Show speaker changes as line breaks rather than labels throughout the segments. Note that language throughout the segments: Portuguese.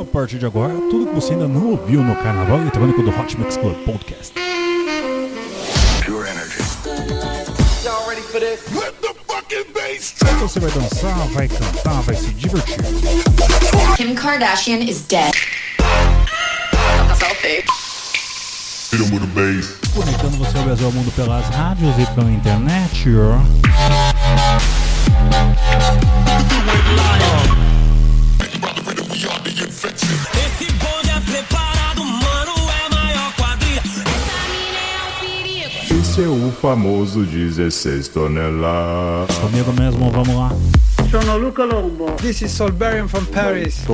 A partir de agora, tudo que você ainda não ouviu no Carnaval Eletrônico do Hot Mix Club Podcast.
Pure energy.
Y'all ready for this?
Let the fucking bass
Então você vai dançar, vai cantar, vai se divertir.
Kim Kardashian is dead. Selfie.
Conectando você ao Brasil ao mundo pelas rádios e pela internet.
O famoso 16 toneladas.
Comigo mesmo, vamos lá.
Sono Luca Lombo.
This is Solberian from Paris.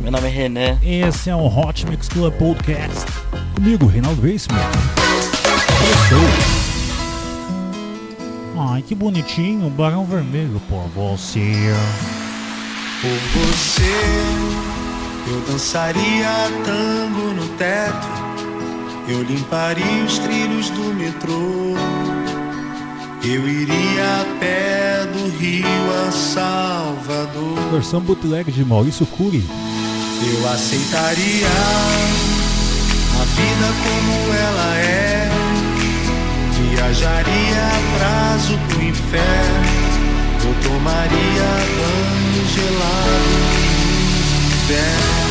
Meu nome é René.
Esse é o Hot Mix Club Podcast. Comigo, Reinaldo Veissman. Ai, que bonitinho, Barão Vermelho por você.
Por você, eu dançaria tango no teto, eu limparia os trilhos do metrô, eu iria a pé do Rio a Salvador,
Versão bootleg de Maurício Cury.
eu aceitaria a vida como ela é, viajaria a prazo pro inferno, eu tomaria banho gelado. No inverno.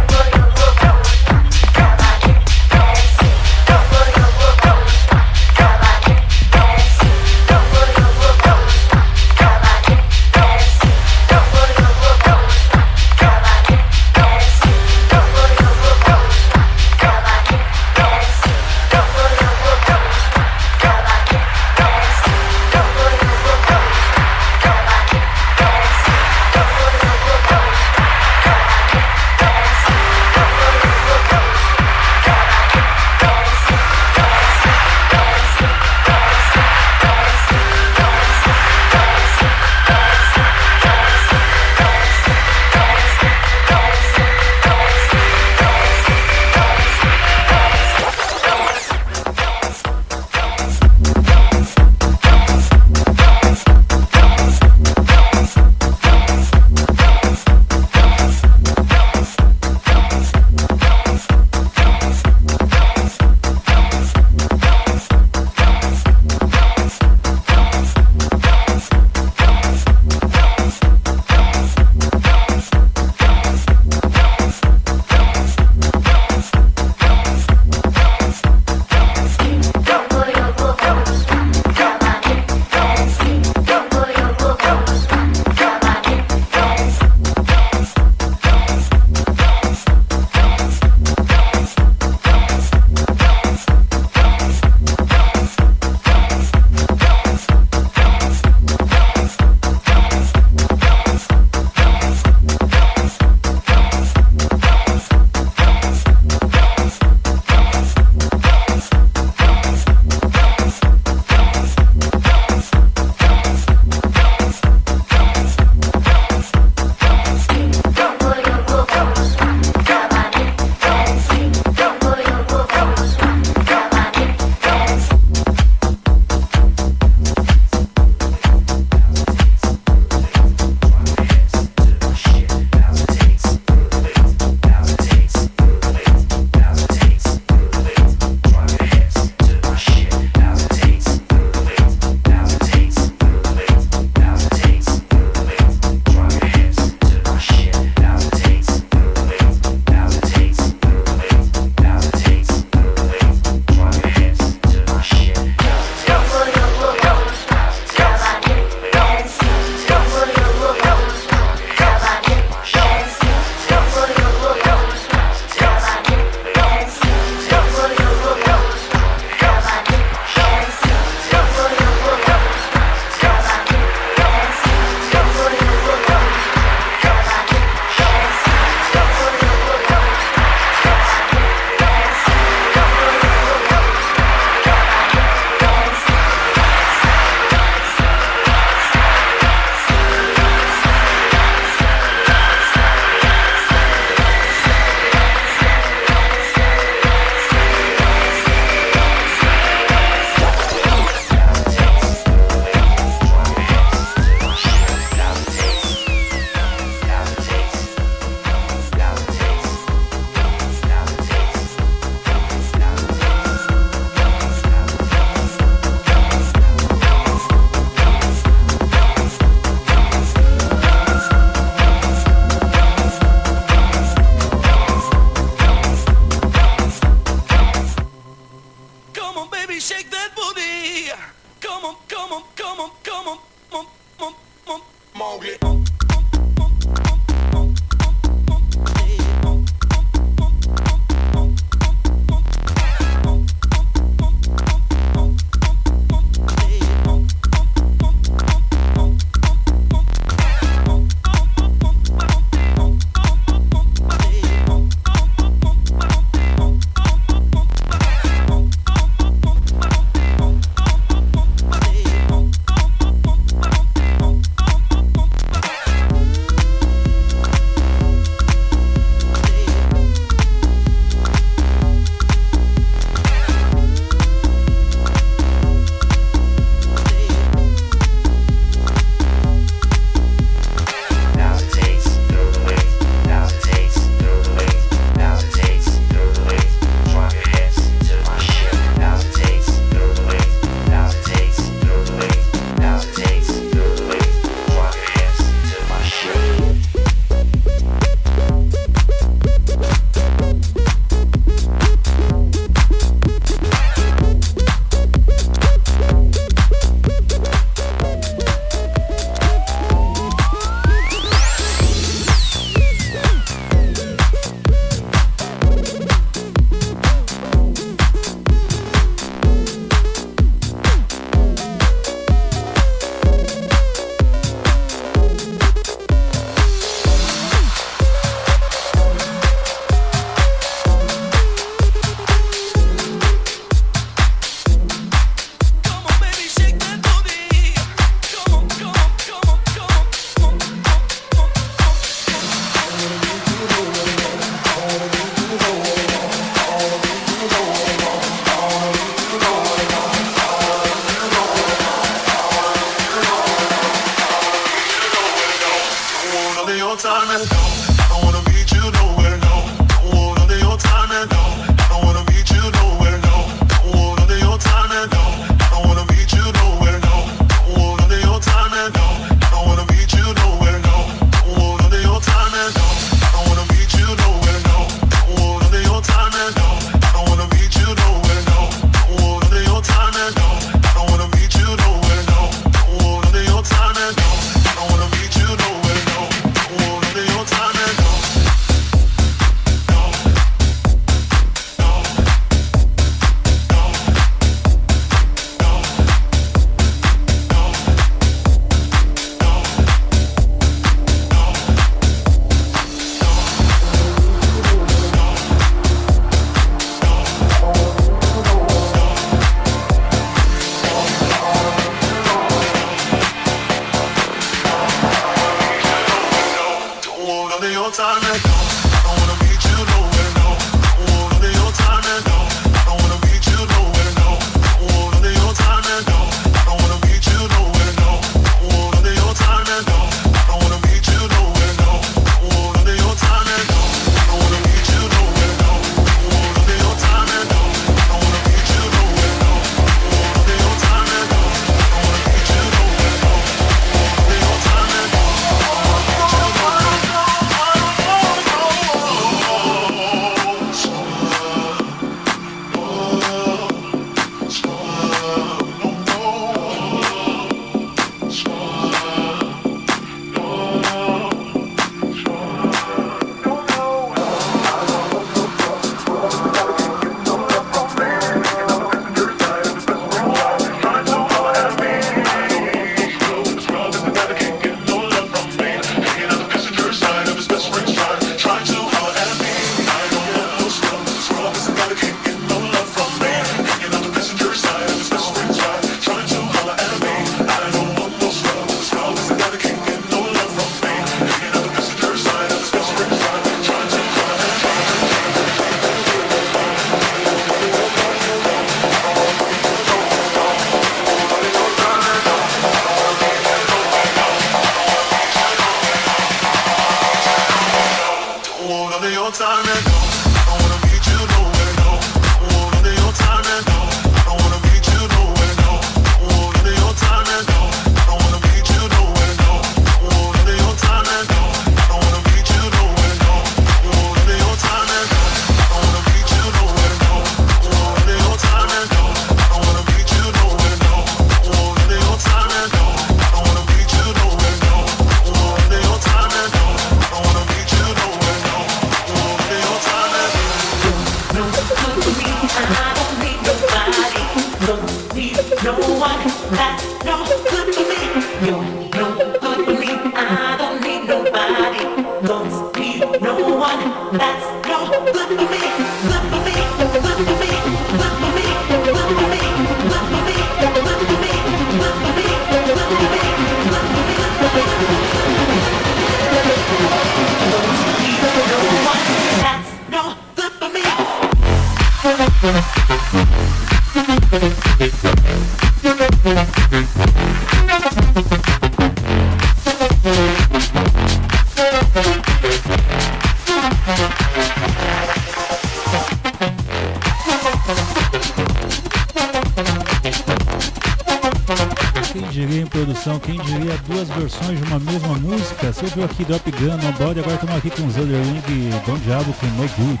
Música? Você viu aqui Drop Gun, No Body, agora estamos aqui com Zelda e Don Diablo com No Good.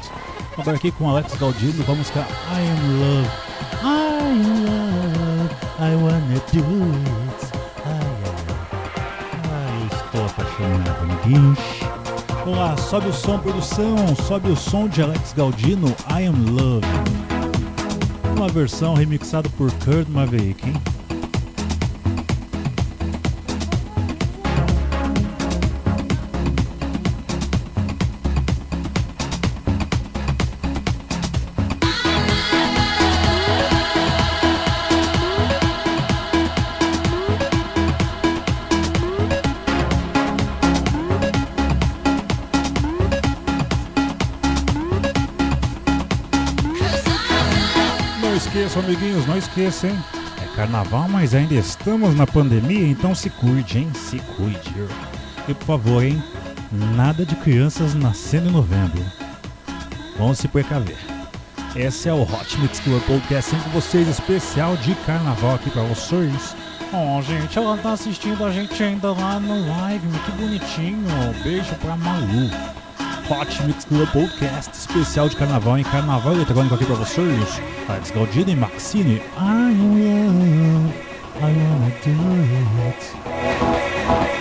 Agora aqui com Alex Galdino com a música I Am Love. I am love, I wanna do it. Ai, ai, estou apaixonado, amiguinhos. Vamos lá, sobe o som, produção, sobe o som de Alex Galdino, I Am Love. Uma versão remixada por Kurt Maverick, hein? Hein? É carnaval, mas ainda estamos na pandemia, então se cuide, hein? Se cuide. E por favor, hein? Nada de crianças nascendo em novembro. Vamos se precaver. Esse é o Hot Mix Club Podcast com vocês, especial de carnaval aqui pra vocês. Oh, gente, ela tá assistindo a gente ainda lá no live, que bonitinho. Beijo pra Malu. Hot Mix Club Podcast especial de carnaval em carnaval eletrônico aqui pra vocês. Alex Galdino e Maxine. I am, I wanna do it.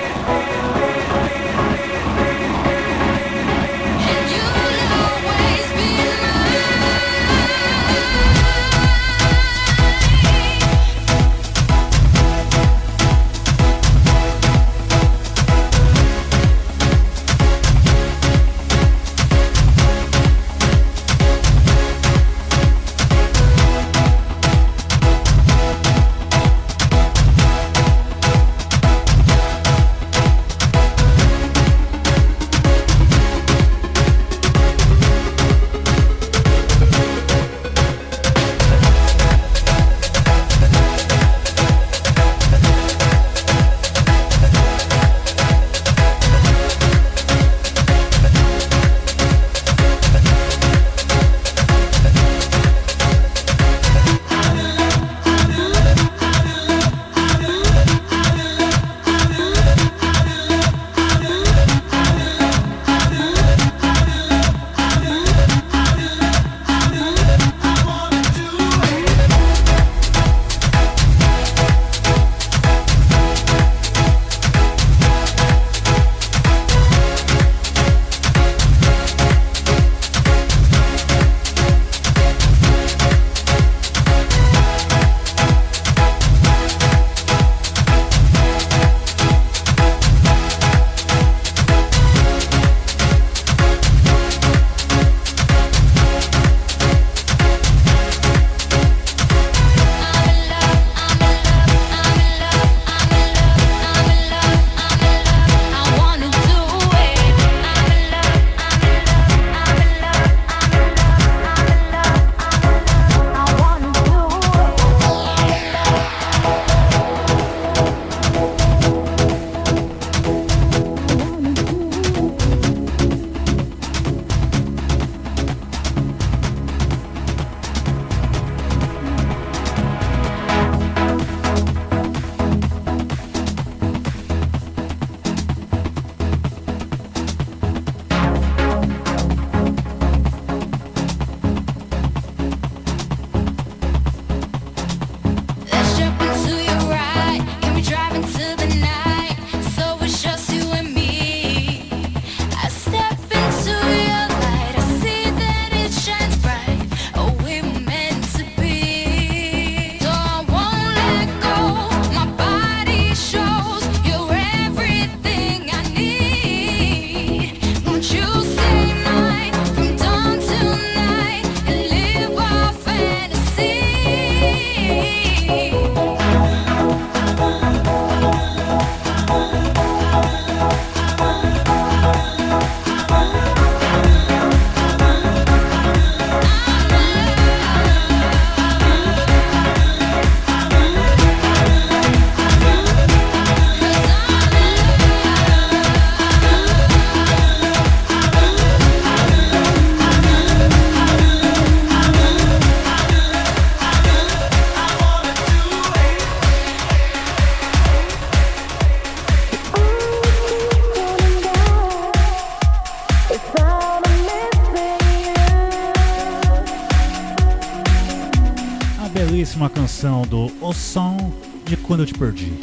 Canção do O Som de Quando Eu Te Perdi.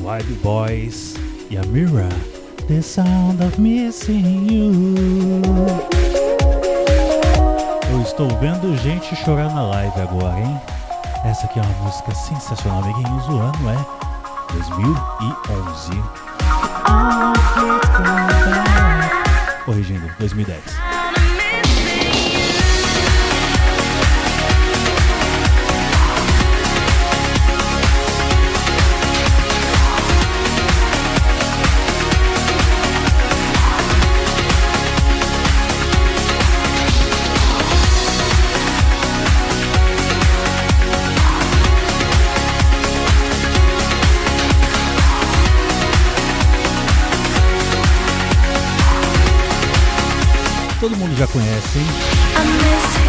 Wild Boys e a Mira. The Sound of Missing You. Eu estou vendo gente chorar na live agora, hein? Essa aqui é uma música sensacional, amiguinhos. O ano é 2011. Corrigindo, 2010. Já conhece, hein? I miss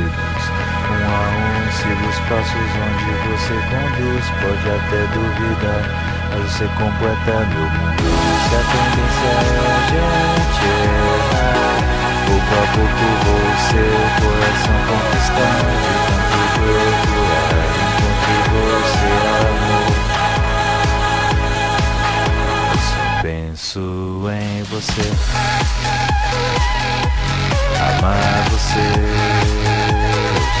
Um a um,
siga os passos onde você conduz. Pode até duvidar, mas você completa meu mundo. Se a tendência é a gente errar, pouco a pouco vou seu coração conquistando. Enquanto procurar, é enquanto você, amor. Penso em você amar você.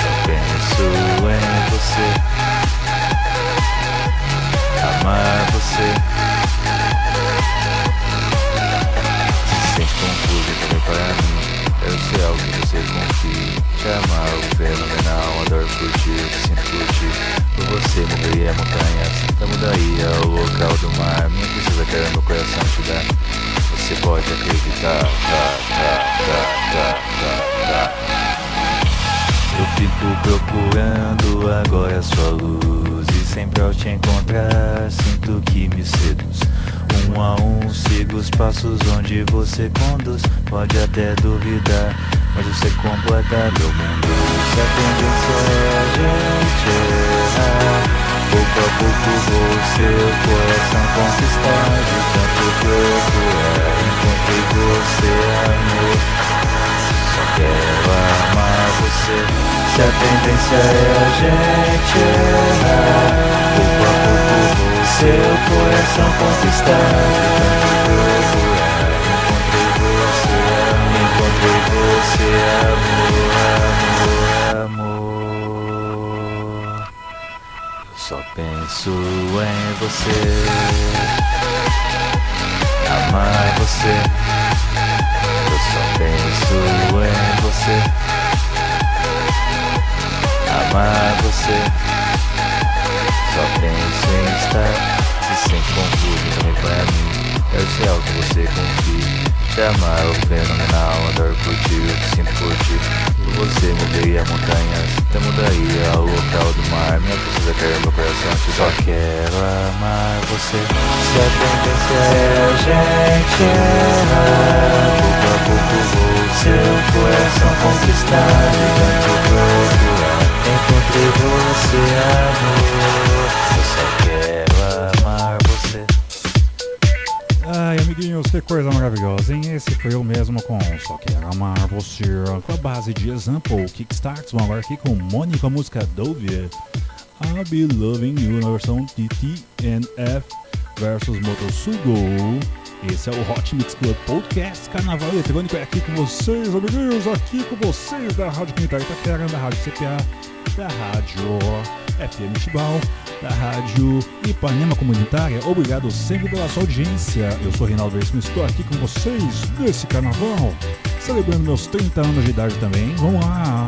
Só penso em você, amar você. Se sente confuso também para mim. Eu sei algo que você confia. Te amar, o fenomenal, adoro curtir, sinto curtir. Por você moveria montanhas, da mudaria o local do mar. Minha princesa quer meu coração te dar. Você pode acreditar, tá, tá, tá. Eu fico procurando agora sua luz E sempre ao te encontrar sinto que me seduz. Um a um sigo os passos onde você conduz. Pode até duvidar, mas você completa meu mundo Se a tendência é a gente errar Pouco a pouco vou seu coração conquistar De tanto procurar, encontrei você amor. Só quero amar você. Se a tendência é a gente errar Pouco a pouco vou seu coração conquistar De tanto procurar Encontrei você, amor, penso em você. Amar você. Eu só penso em você. Amar você. Só penso em estar. Se sente confuso também pra mim Eu sei algo que você confia Te amar o fenomenal. Adoro curtir o que sinto por ti você mudei a montanha Até mudaria o local do mar. Minha princesa quer meu coração te Só quero amar você. Se a tendência é a gente Pouco a pouco vou seu coração conquistar Tanto procurar Encontrei você, amor
que coisa maravilhosa, hein? Esse foi eu mesmo com Só Quero Amar Você, com a base de Example, Kickstarts. Vamos agora aqui com com a música Dove. I'll Be Loving You na versão TTNF versus Motosugo. Esse é o Hot Mix Club Podcast Carnaval Eletrônico. É aqui com vocês, amiguinhos, aqui com vocês da Rádio Comunitária Itaquera, da Rádio CPA, da Rádio FM Tibau, da Rádio Ipanema Comunitária. Obrigado sempre pela sua audiência. Eu sou Reinaldo Veríssimo, estou aqui com vocês nesse carnaval, celebrando meus 30 anos de idade também. Vamos lá!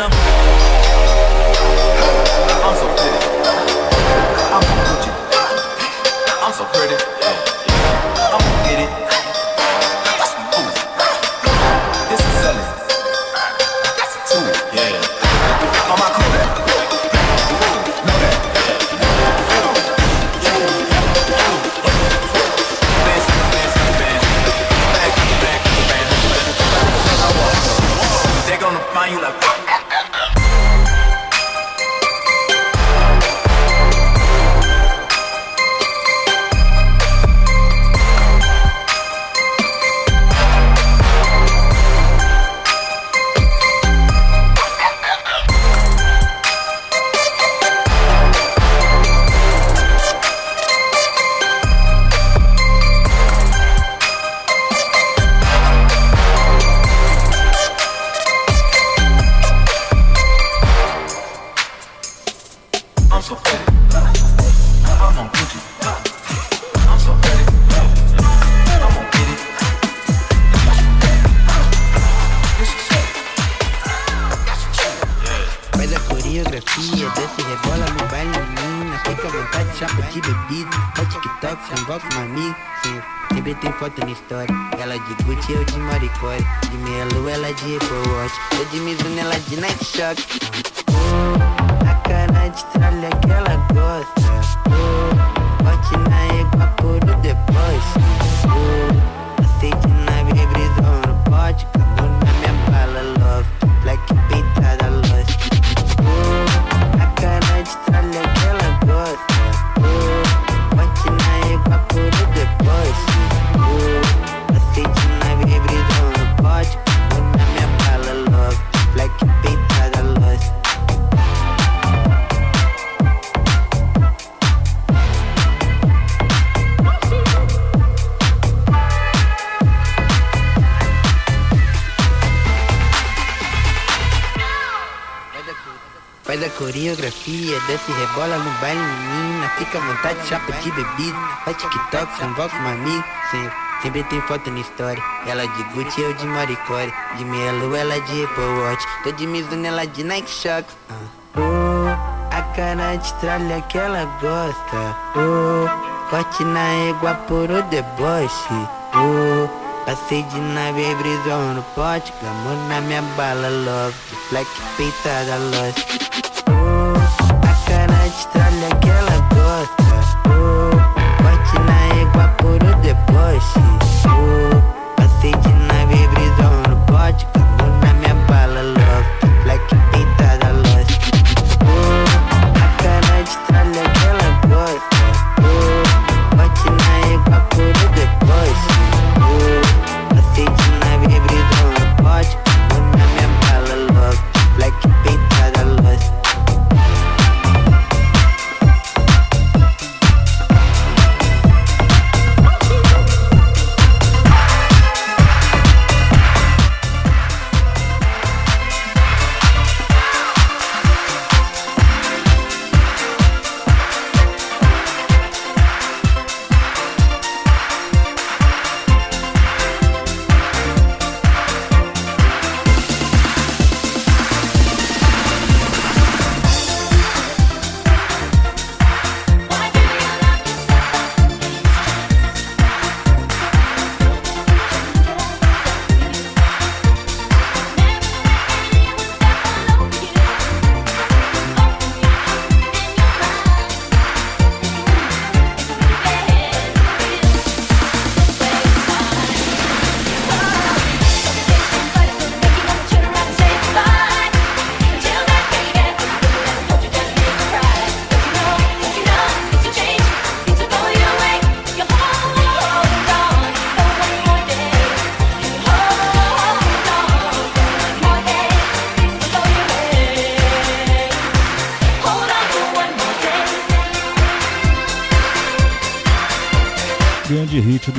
up.
fotografia, desce rebola no baile menina, fica à vontade, chapa de bebida, faz TikTok, envolve com amigo, amiga. Sempre tem foto na história, ela de Gucci, eu de Maricore, de Melo, ela de Apple Watch, tô de Mizuno, ela de Nike Shock, uh. Ah. oh, a cara de tralha é que ela gosta, oh, na égua por o deboche, oh, Passei de nave e brisou no pote, glamou na minha bala love, de black peitada lost.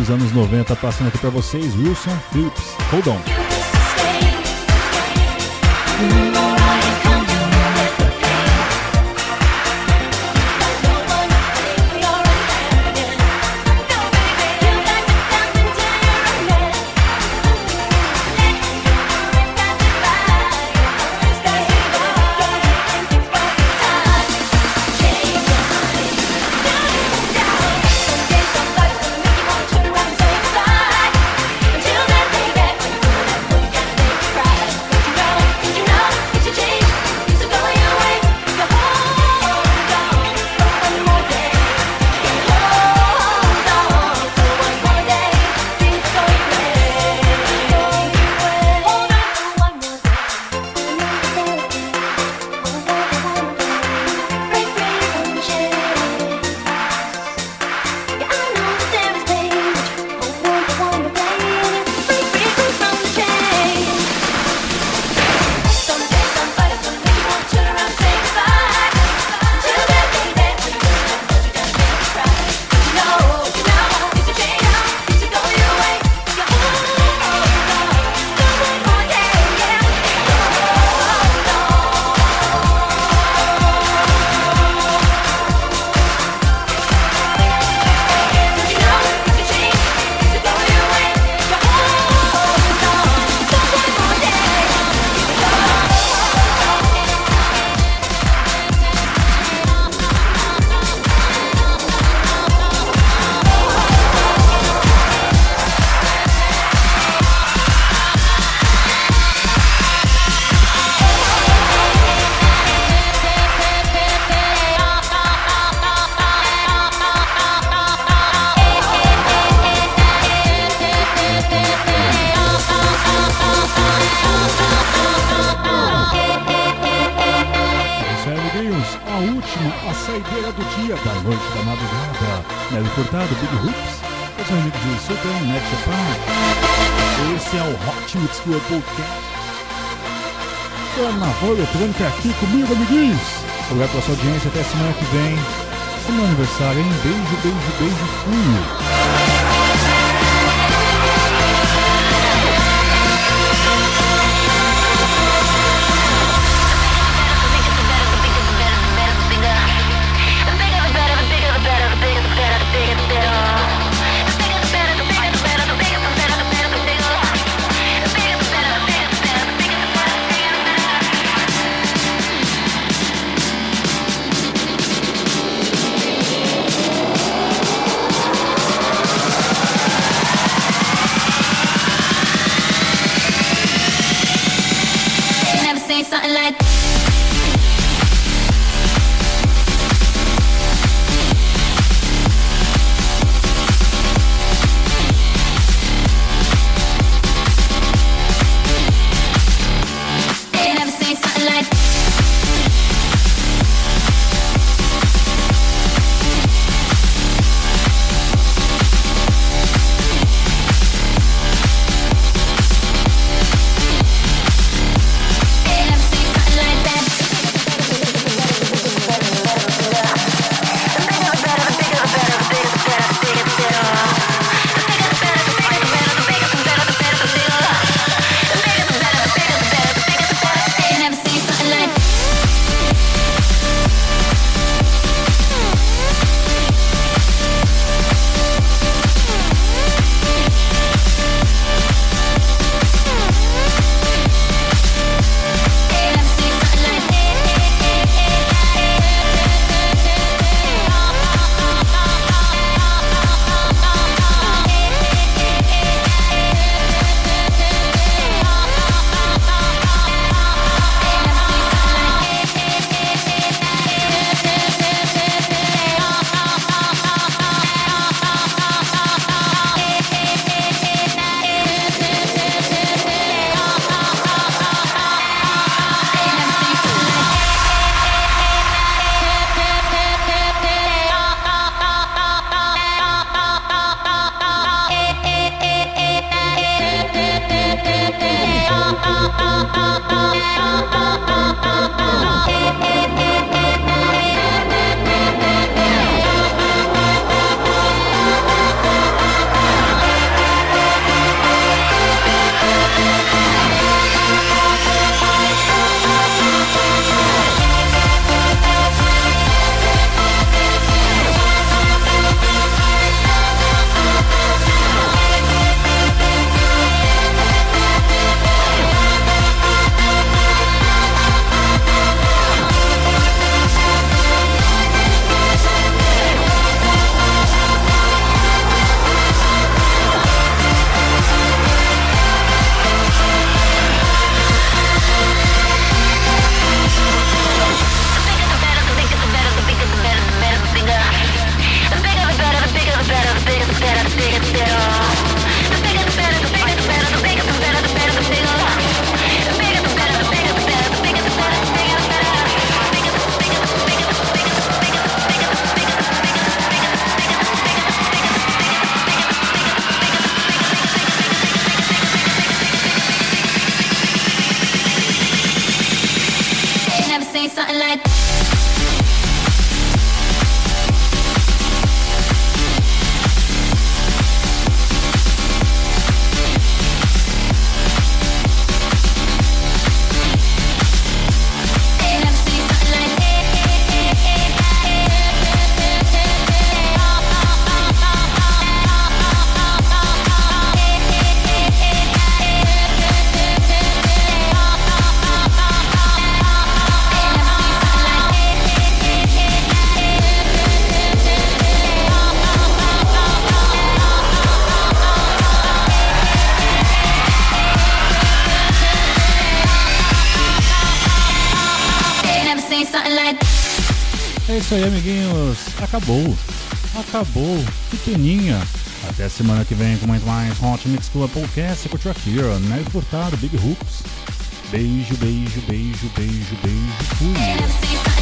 Dos anos 90 passando aqui pra vocês, Wilson Phillips. Hold on. Next Park. Esse é o Hot Mix Club Podcast. Carnaval eletrônica aqui comigo, amiguinhos. Obrigado pela sua audiência. Até semana que vem. É meu aniversário, hein? Beijo, beijo, beijo. Fui.
Acabou. Acabou. Que peninha. Até semana que vem com muito mais Hot Mix Club Podcast. Você curtiu aqui, ó. Nélio Furtado, Big Hoops. Beijo, beijo, beijo, beijo, beijo. Fui.